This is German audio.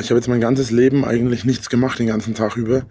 Ich habe jetzt mein ganzes Leben eigentlich nichts gemacht, den ganzen Tag über.